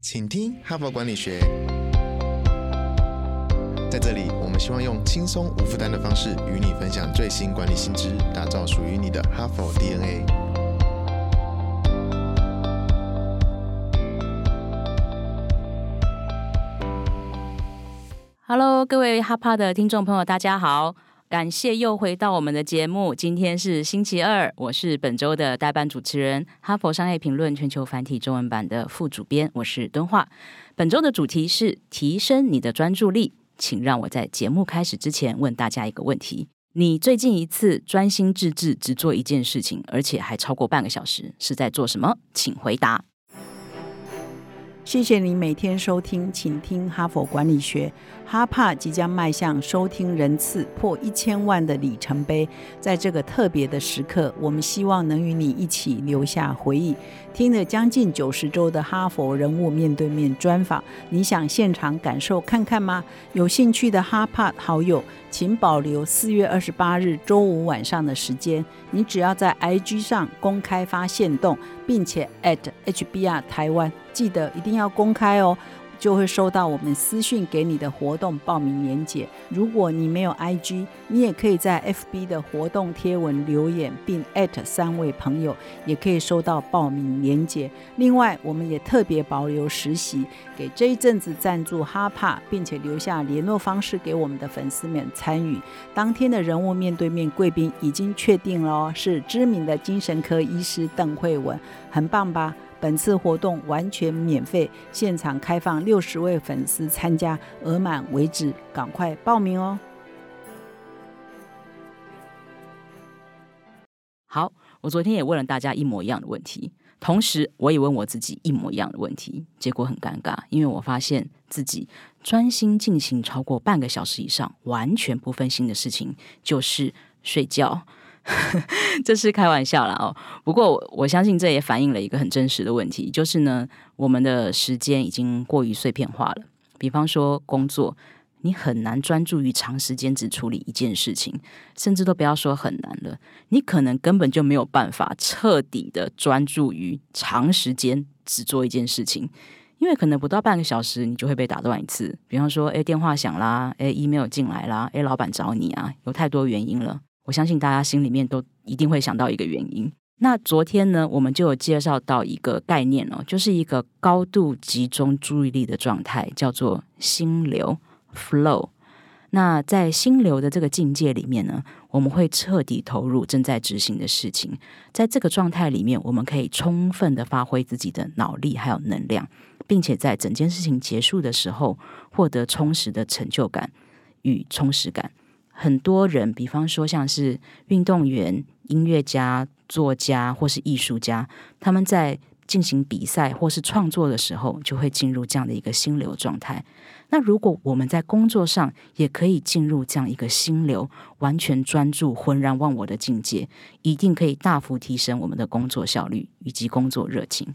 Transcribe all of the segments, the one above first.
请听哈佛管理学。在这里，我们希望用轻松无负担的方式与你分享最新管理新知，打造属于你的哈佛 DNA。Hello，各位哈帕的听众朋友，大家好。感谢又回到我们的节目。今天是星期二，我是本周的代班主持人，哈佛商业评论全球繁体中文版的副主编，我是敦化。本周的主题是提升你的专注力，请让我在节目开始之前问大家一个问题：你最近一次专心致志只做一件事情，而且还超过半个小时，是在做什么？请回答。谢谢你每天收听，请听哈佛管理学。哈帕即将迈向收听人次破一千万的里程碑，在这个特别的时刻，我们希望能与你一起留下回忆。听了将近九十周的哈佛人物面对面专访，你想现场感受看看吗？有兴趣的哈帕好友，请保留四月二十八日周五晚上的时间。你只要在 IG 上公开发现动，并且 at HBR 台湾。记得一定要公开哦，就会收到我们私讯给你的活动报名链接。如果你没有 IG，你也可以在 FB 的活动贴文留言，并三位朋友，也可以收到报名链接。另外，我们也特别保留实习，给这一阵子赞助哈帕，并且留下联络方式给我们的粉丝们参与。当天的人物面对面贵宾已经确定了哦，是知名的精神科医师邓慧文，很棒吧？本次活动完全免费，现场开放六十位粉丝参加，额满为止，赶快报名哦！好，我昨天也问了大家一模一样的问题，同时我也问我自己一模一样的问题，结果很尴尬，因为我发现自己专心进行超过半个小时以上，完全不分心的事情就是睡觉。这是开玩笑啦哦，不过我相信这也反映了一个很真实的问题，就是呢，我们的时间已经过于碎片化了。比方说工作，你很难专注于长时间只处理一件事情，甚至都不要说很难了，你可能根本就没有办法彻底的专注于长时间只做一件事情，因为可能不到半个小时，你就会被打断一次。比方说，哎，电话响啦，哎，email 进来啦，哎，老板找你啊，有太多原因了。我相信大家心里面都一定会想到一个原因。那昨天呢，我们就有介绍到一个概念哦，就是一个高度集中注意力的状态，叫做心流 （flow）。那在心流的这个境界里面呢，我们会彻底投入正在执行的事情。在这个状态里面，我们可以充分的发挥自己的脑力还有能量，并且在整件事情结束的时候，获得充实的成就感与充实感。很多人，比方说像是运动员、音乐家、作家或是艺术家，他们在进行比赛或是创作的时候，就会进入这样的一个心流状态。那如果我们在工作上也可以进入这样一个心流，完全专注、浑然忘我的境界，一定可以大幅提升我们的工作效率以及工作热情。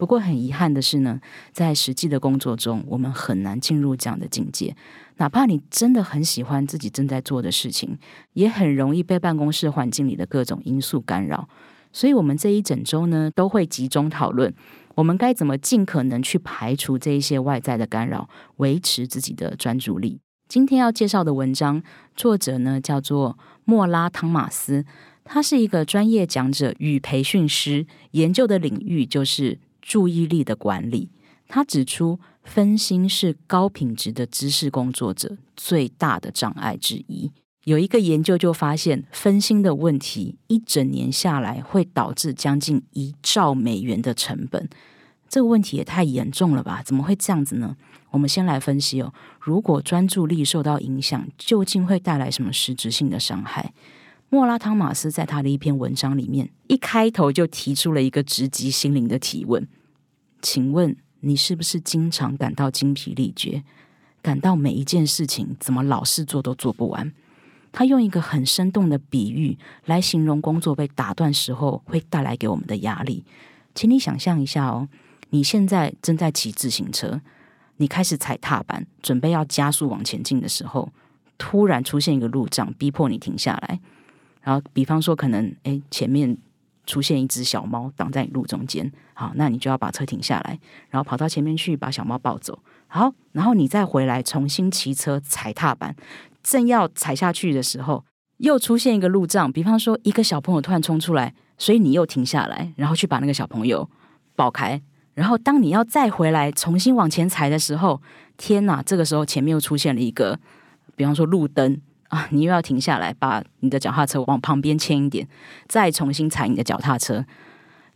不过很遗憾的是呢，在实际的工作中，我们很难进入这样的境界。哪怕你真的很喜欢自己正在做的事情，也很容易被办公室环境里的各种因素干扰。所以，我们这一整周呢，都会集中讨论，我们该怎么尽可能去排除这一些外在的干扰，维持自己的专注力。今天要介绍的文章，作者呢叫做莫拉汤马斯，他是一个专业讲者与培训师，研究的领域就是注意力的管理。他指出。分心是高品质的知识工作者最大的障碍之一。有一个研究就发现，分心的问题一整年下来会导致将近一兆美元的成本。这个问题也太严重了吧？怎么会这样子呢？我们先来分析哦。如果专注力受到影响，究竟会带来什么实质性的伤害？莫拉汤马斯在他的一篇文章里面，一开头就提出了一个直击心灵的提问：请问？你是不是经常感到精疲力竭，感到每一件事情怎么老是做都做不完？他用一个很生动的比喻来形容工作被打断时候会带来给我们的压力。请你想象一下哦，你现在正在骑自行车，你开始踩踏板，准备要加速往前进的时候，突然出现一个路障，逼迫你停下来。然后，比方说，可能诶前面。出现一只小猫挡在你路中间，好，那你就要把车停下来，然后跑到前面去把小猫抱走。好，然后你再回来重新骑车踩踏板，正要踩下去的时候，又出现一个路障，比方说一个小朋友突然冲出来，所以你又停下来，然后去把那个小朋友抱开。然后当你要再回来重新往前踩的时候，天哪！这个时候前面又出现了一个，比方说路灯啊，你又要停下来，把你的脚踏车往旁边牵一点，再重新踩你的脚踏车。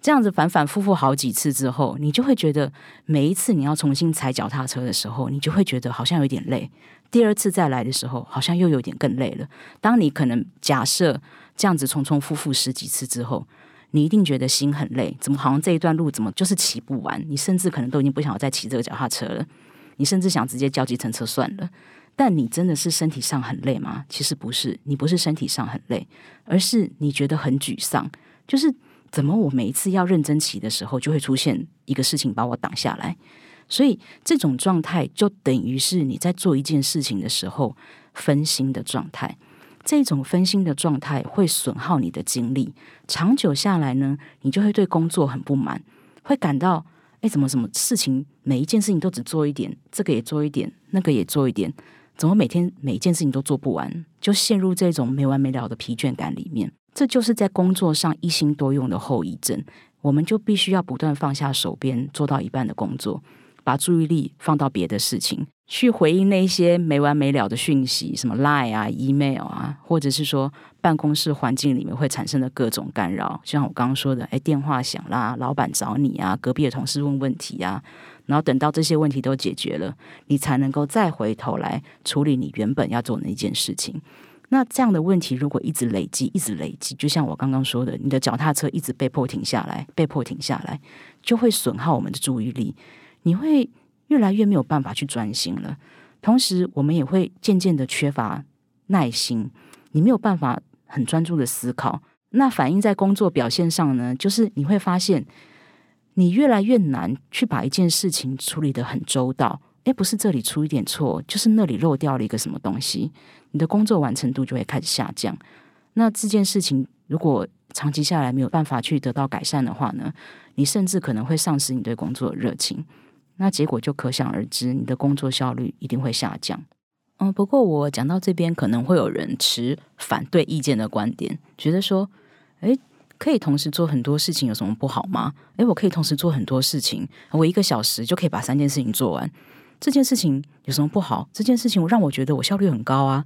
这样子反反复复好几次之后，你就会觉得每一次你要重新踩脚踏车的时候，你就会觉得好像有点累。第二次再来的时候，好像又有点更累了。当你可能假设这样子重重复复十几次之后，你一定觉得心很累，怎么好像这一段路怎么就是骑不完？你甚至可能都已经不想再骑这个脚踏车了，你甚至想直接叫计程车算了。但你真的是身体上很累吗？其实不是，你不是身体上很累，而是你觉得很沮丧，就是。怎么？我每一次要认真骑的时候，就会出现一个事情把我挡下来。所以这种状态就等于是你在做一件事情的时候分心的状态。这种分心的状态会损耗你的精力，长久下来呢，你就会对工作很不满，会感到哎，怎么什么事情每一件事情都只做一点，这个也做一点，那个也做一点，怎么每天每件事情都做不完，就陷入这种没完没了的疲倦感里面。这就是在工作上一心多用的后遗症，我们就必须要不断放下手边做到一半的工作，把注意力放到别的事情，去回应那些没完没了的讯息，什么 Line 啊、Email 啊，或者是说办公室环境里面会产生的各种干扰，像我刚刚说的，哎，电话响啦，老板找你啊，隔壁的同事问问题啊，然后等到这些问题都解决了，你才能够再回头来处理你原本要做的那件事情。那这样的问题如果一直累积，一直累积，就像我刚刚说的，你的脚踏车一直被迫停下来，被迫停下来，就会损耗我们的注意力，你会越来越没有办法去专心了。同时，我们也会渐渐的缺乏耐心，你没有办法很专注的思考。那反映在工作表现上呢，就是你会发现，你越来越难去把一件事情处理的很周到。诶，不是这里出一点错，就是那里漏掉了一个什么东西，你的工作完成度就会开始下降。那这件事情如果长期下来没有办法去得到改善的话呢，你甚至可能会丧失你对工作的热情。那结果就可想而知，你的工作效率一定会下降。嗯，不过我讲到这边，可能会有人持反对意见的观点，觉得说，诶，可以同时做很多事情有什么不好吗？诶，我可以同时做很多事情，我一个小时就可以把三件事情做完。这件事情有什么不好？这件事情让我觉得我效率很高啊！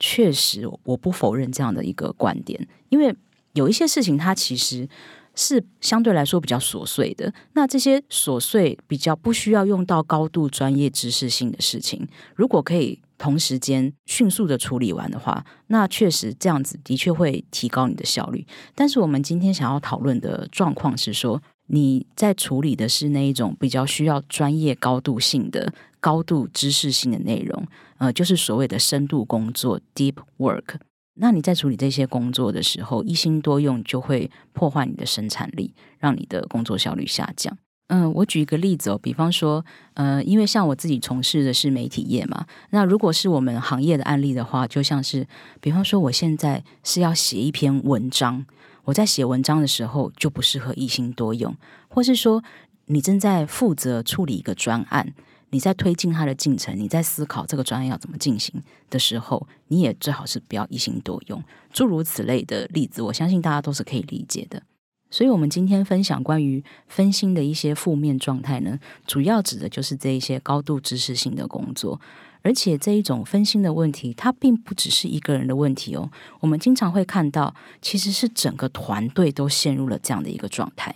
确实，我不否认这样的一个观点，因为有一些事情它其实是相对来说比较琐碎的。那这些琐碎、比较不需要用到高度专业知识性的事情，如果可以同时间迅速的处理完的话，那确实这样子的确会提高你的效率。但是我们今天想要讨论的状况是说。你在处理的是那一种比较需要专业、高度性的、高度知识性的内容，呃，就是所谓的深度工作 （deep work）。那你在处理这些工作的时候，一心多用就会破坏你的生产力，让你的工作效率下降。嗯，我举一个例子哦，比方说，呃，因为像我自己从事的是媒体业嘛，那如果是我们行业的案例的话，就像是，比方说，我现在是要写一篇文章。我在写文章的时候就不适合一心多用，或是说你正在负责处理一个专案，你在推进它的进程，你在思考这个专案要怎么进行的时候，你也最好是不要一心多用。诸如此类的例子，我相信大家都是可以理解的。所以，我们今天分享关于分心的一些负面状态呢，主要指的就是这一些高度知识性的工作。而且这一种分心的问题，它并不只是一个人的问题哦。我们经常会看到，其实是整个团队都陷入了这样的一个状态。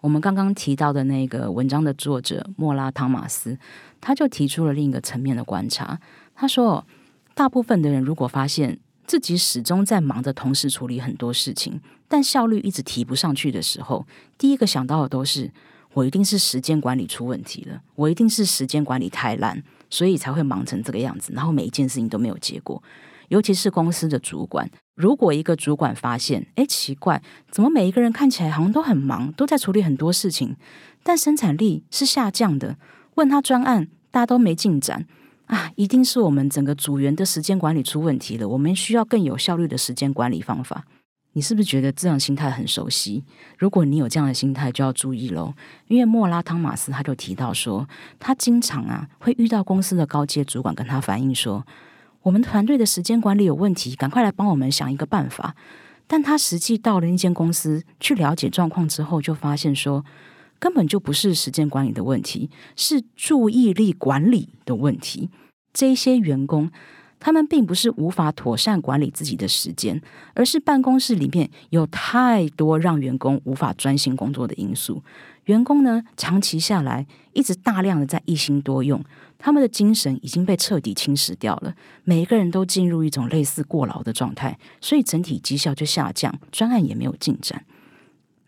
我们刚刚提到的那个文章的作者莫拉汤马斯，他就提出了另一个层面的观察。他说，大部分的人如果发现自己始终在忙着同时处理很多事情，但效率一直提不上去的时候，第一个想到的都是：我一定是时间管理出问题了，我一定是时间管理太烂。所以才会忙成这个样子，然后每一件事情都没有结果。尤其是公司的主管，如果一个主管发现，哎，奇怪，怎么每一个人看起来好像都很忙，都在处理很多事情，但生产力是下降的。问他专案，大家都没进展啊，一定是我们整个组员的时间管理出问题了。我们需要更有效率的时间管理方法。你是不是觉得这样心态很熟悉？如果你有这样的心态，就要注意喽。因为莫拉汤马斯他就提到说，他经常啊会遇到公司的高阶主管跟他反映说，我们团队的时间管理有问题，赶快来帮我们想一个办法。但他实际到了那间公司去了解状况之后，就发现说，根本就不是时间管理的问题，是注意力管理的问题。这些员工。他们并不是无法妥善管理自己的时间，而是办公室里面有太多让员工无法专心工作的因素。员工呢，长期下来一直大量的在一心多用，他们的精神已经被彻底侵蚀掉了。每一个人都进入一种类似过劳的状态，所以整体绩效就下降，专案也没有进展。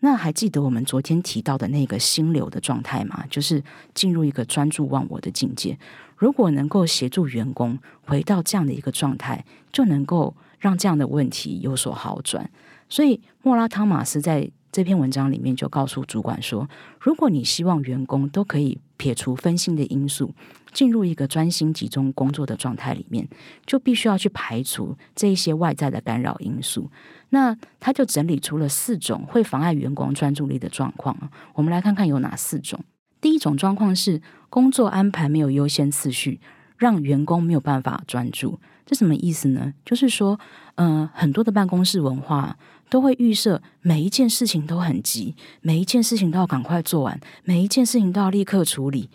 那还记得我们昨天提到的那个心流的状态吗？就是进入一个专注忘我的境界。如果能够协助员工回到这样的一个状态，就能够让这样的问题有所好转。所以莫拉汤马斯在这篇文章里面就告诉主管说：，如果你希望员工都可以撇除分心的因素，进入一个专心集中工作的状态里面，就必须要去排除这一些外在的干扰因素。那他就整理出了四种会妨碍员工专注力的状况我们来看看有哪四种。第一种状况是工作安排没有优先次序，让员工没有办法专注。这什么意思呢？就是说，嗯，很多的办公室文化都会预设每一件事情都很急，每一件事情都要赶快做完，每一件事情都要立刻处理。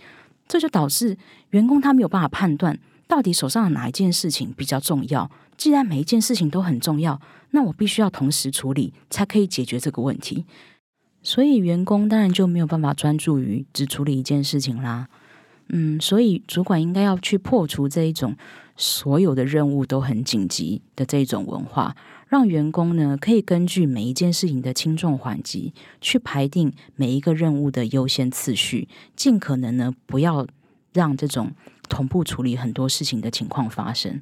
这就导致员工他没有办法判断到底手上的哪一件事情比较重要。既然每一件事情都很重要，那我必须要同时处理，才可以解决这个问题。所以员工当然就没有办法专注于只处理一件事情啦。嗯，所以主管应该要去破除这一种所有的任务都很紧急的这种文化，让员工呢可以根据每一件事情的轻重缓急去排定每一个任务的优先次序，尽可能呢不要让这种同步处理很多事情的情况发生。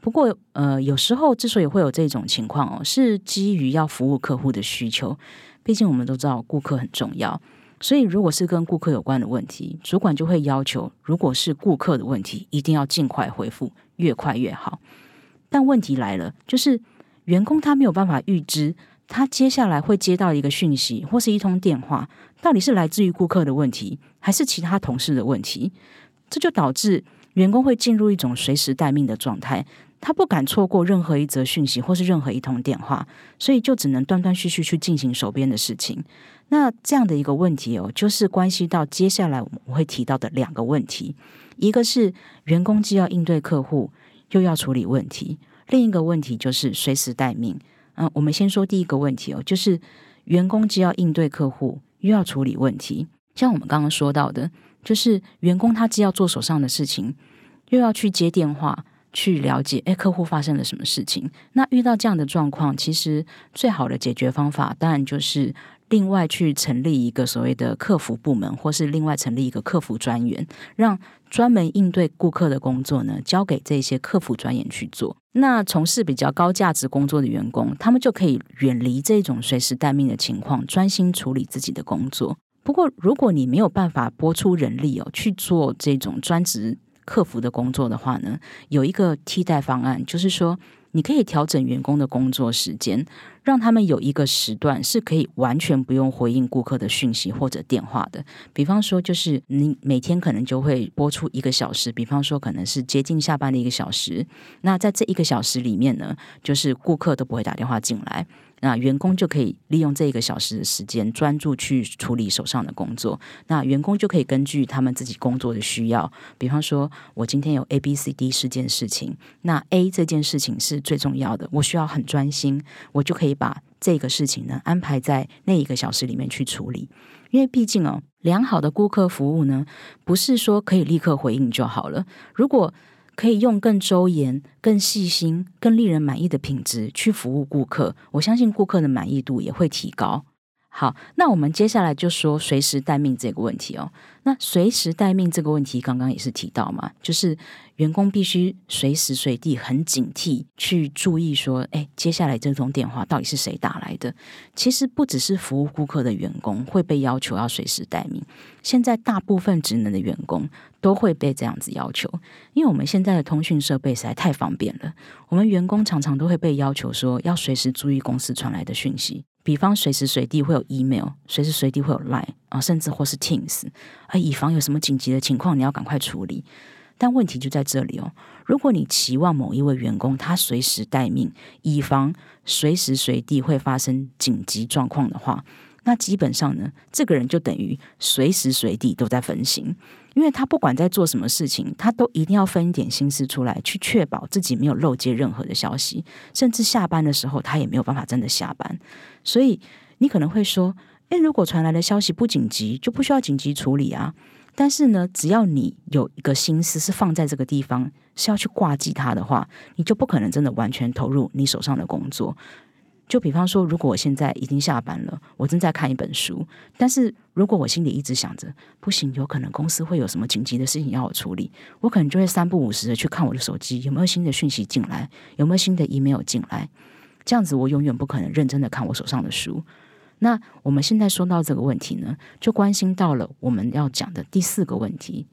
不过，呃，有时候之所以会有这种情况哦，是基于要服务客户的需求。毕竟我们都知道顾客很重要，所以如果是跟顾客有关的问题，主管就会要求，如果是顾客的问题，一定要尽快回复，越快越好。但问题来了，就是员工他没有办法预知，他接下来会接到一个讯息或是一通电话，到底是来自于顾客的问题，还是其他同事的问题？这就导致员工会进入一种随时待命的状态。他不敢错过任何一则讯息或是任何一通电话，所以就只能断断续续去进行手边的事情。那这样的一个问题哦，就是关系到接下来我们会提到的两个问题：一个是员工既要应对客户，又要处理问题；另一个问题就是随时待命。嗯，我们先说第一个问题哦，就是员工既要应对客户，又要处理问题。像我们刚刚说到的，就是员工他既要做手上的事情，又要去接电话。去了解，哎，客户发生了什么事情？那遇到这样的状况，其实最好的解决方法，当然就是另外去成立一个所谓的客服部门，或是另外成立一个客服专员，让专门应对顾客的工作呢，交给这些客服专员去做。那从事比较高价值工作的员工，他们就可以远离这种随时待命的情况，专心处理自己的工作。不过，如果你没有办法拨出人力哦去做这种专职。客服的工作的话呢，有一个替代方案，就是说你可以调整员工的工作时间，让他们有一个时段是可以完全不用回应顾客的讯息或者电话的。比方说，就是你每天可能就会播出一个小时，比方说可能是接近下班的一个小时。那在这一个小时里面呢，就是顾客都不会打电话进来。那员工就可以利用这一个小时的时间，专注去处理手上的工作。那员工就可以根据他们自己工作的需要，比方说，我今天有 A、B、C、D 四件事情，那 A 这件事情是最重要的，我需要很专心，我就可以把这个事情呢安排在那一个小时里面去处理。因为毕竟哦，良好的顾客服务呢，不是说可以立刻回应就好了。如果可以用更周延、更细心、更令人满意的品质去服务顾客，我相信顾客的满意度也会提高。好，那我们接下来就说随时待命这个问题哦。那随时待命这个问题，刚刚也是提到嘛，就是员工必须随时随地很警惕，去注意说，哎，接下来这通电话到底是谁打来的？其实不只是服务顾客的员工会被要求要随时待命，现在大部分职能的员工都会被这样子要求，因为我们现在的通讯设备实在太方便了，我们员工常常都会被要求说要随时注意公司传来的讯息。比方随时随地会有 email，随时随地会有 line 啊，甚至或是 Teams，啊，以防有什么紧急的情况，你要赶快处理。但问题就在这里哦，如果你期望某一位员工他随时待命，以防随时随地会发生紧急状况的话，那基本上呢，这个人就等于随时随地都在分心。因为他不管在做什么事情，他都一定要分一点心思出来，去确保自己没有漏接任何的消息，甚至下班的时候他也没有办法真的下班。所以你可能会说：“诶，如果传来的消息不紧急，就不需要紧急处理啊。”但是呢，只要你有一个心思是放在这个地方，是要去挂记它的话，你就不可能真的完全投入你手上的工作。就比方说，如果我现在已经下班了，我正在看一本书，但是如果我心里一直想着不行，有可能公司会有什么紧急的事情要我处理，我可能就会三不五时的去看我的手机有没有新的讯息进来，有没有新的 email 进来，这样子我永远不可能认真的看我手上的书。那我们现在说到这个问题呢，就关心到了我们要讲的第四个问题，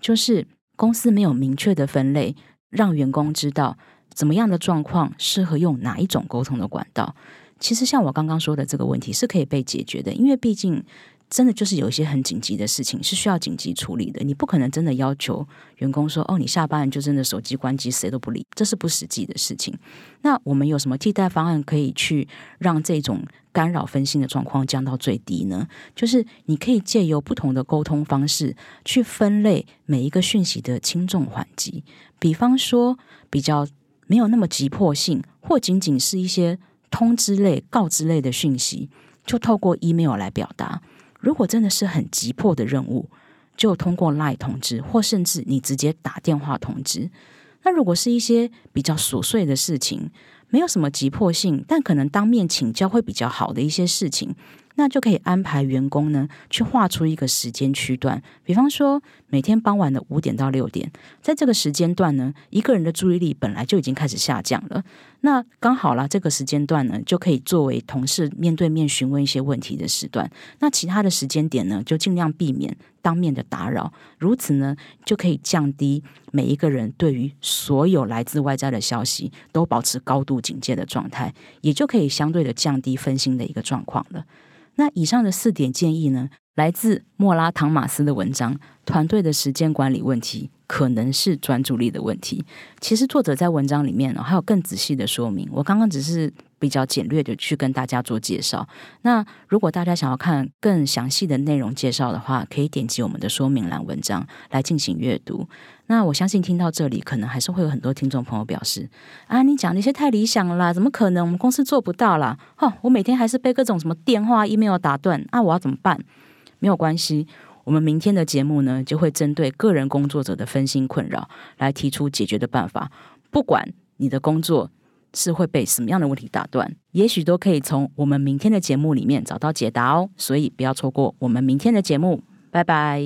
就是公司没有明确的分类，让员工知道。怎么样的状况适合用哪一种沟通的管道？其实像我刚刚说的这个问题是可以被解决的，因为毕竟真的就是有一些很紧急的事情是需要紧急处理的。你不可能真的要求员工说：“哦，你下班就真的手机关机，谁都不理。”这是不实际的事情。那我们有什么替代方案可以去让这种干扰分心的状况降到最低呢？就是你可以借由不同的沟通方式去分类每一个讯息的轻重缓急，比方说比较。没有那么急迫性，或仅仅是一些通知类、告知类的讯息，就透过 email 来表达。如果真的是很急迫的任务，就通过 line 通知，或甚至你直接打电话通知。那如果是一些比较琐碎的事情，没有什么急迫性，但可能当面请教会比较好的一些事情。那就可以安排员工呢，去画出一个时间区段，比方说每天傍晚的五点到六点，在这个时间段呢，一个人的注意力本来就已经开始下降了，那刚好啦，这个时间段呢，就可以作为同事面对面询问一些问题的时段。那其他的时间点呢，就尽量避免当面的打扰，如此呢，就可以降低每一个人对于所有来自外在的消息都保持高度警戒的状态，也就可以相对的降低分心的一个状况了。那以上的四点建议呢，来自莫拉唐马斯的文章。团队的时间管理问题可能是专注力的问题。其实作者在文章里面呢，还有更仔细的说明。我刚刚只是比较简略的去跟大家做介绍。那如果大家想要看更详细的内容介绍的话，可以点击我们的说明栏文章来进行阅读。那我相信听到这里，可能还是会有很多听众朋友表示：啊，你讲那些太理想了，怎么可能？我们公司做不到啦！哈，我每天还是被各种什么电话、email 打断啊！我要怎么办？没有关系，我们明天的节目呢，就会针对个人工作者的分心困扰来提出解决的办法。不管你的工作是会被什么样的问题打断，也许都可以从我们明天的节目里面找到解答哦。所以不要错过我们明天的节目，拜拜。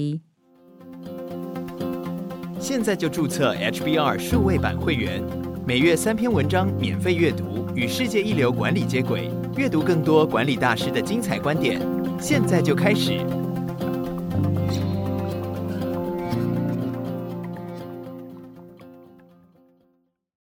现在就注册 HBR 数位版会员，每月三篇文章免费阅读，与世界一流管理接轨，阅读更多管理大师的精彩观点。现在就开始。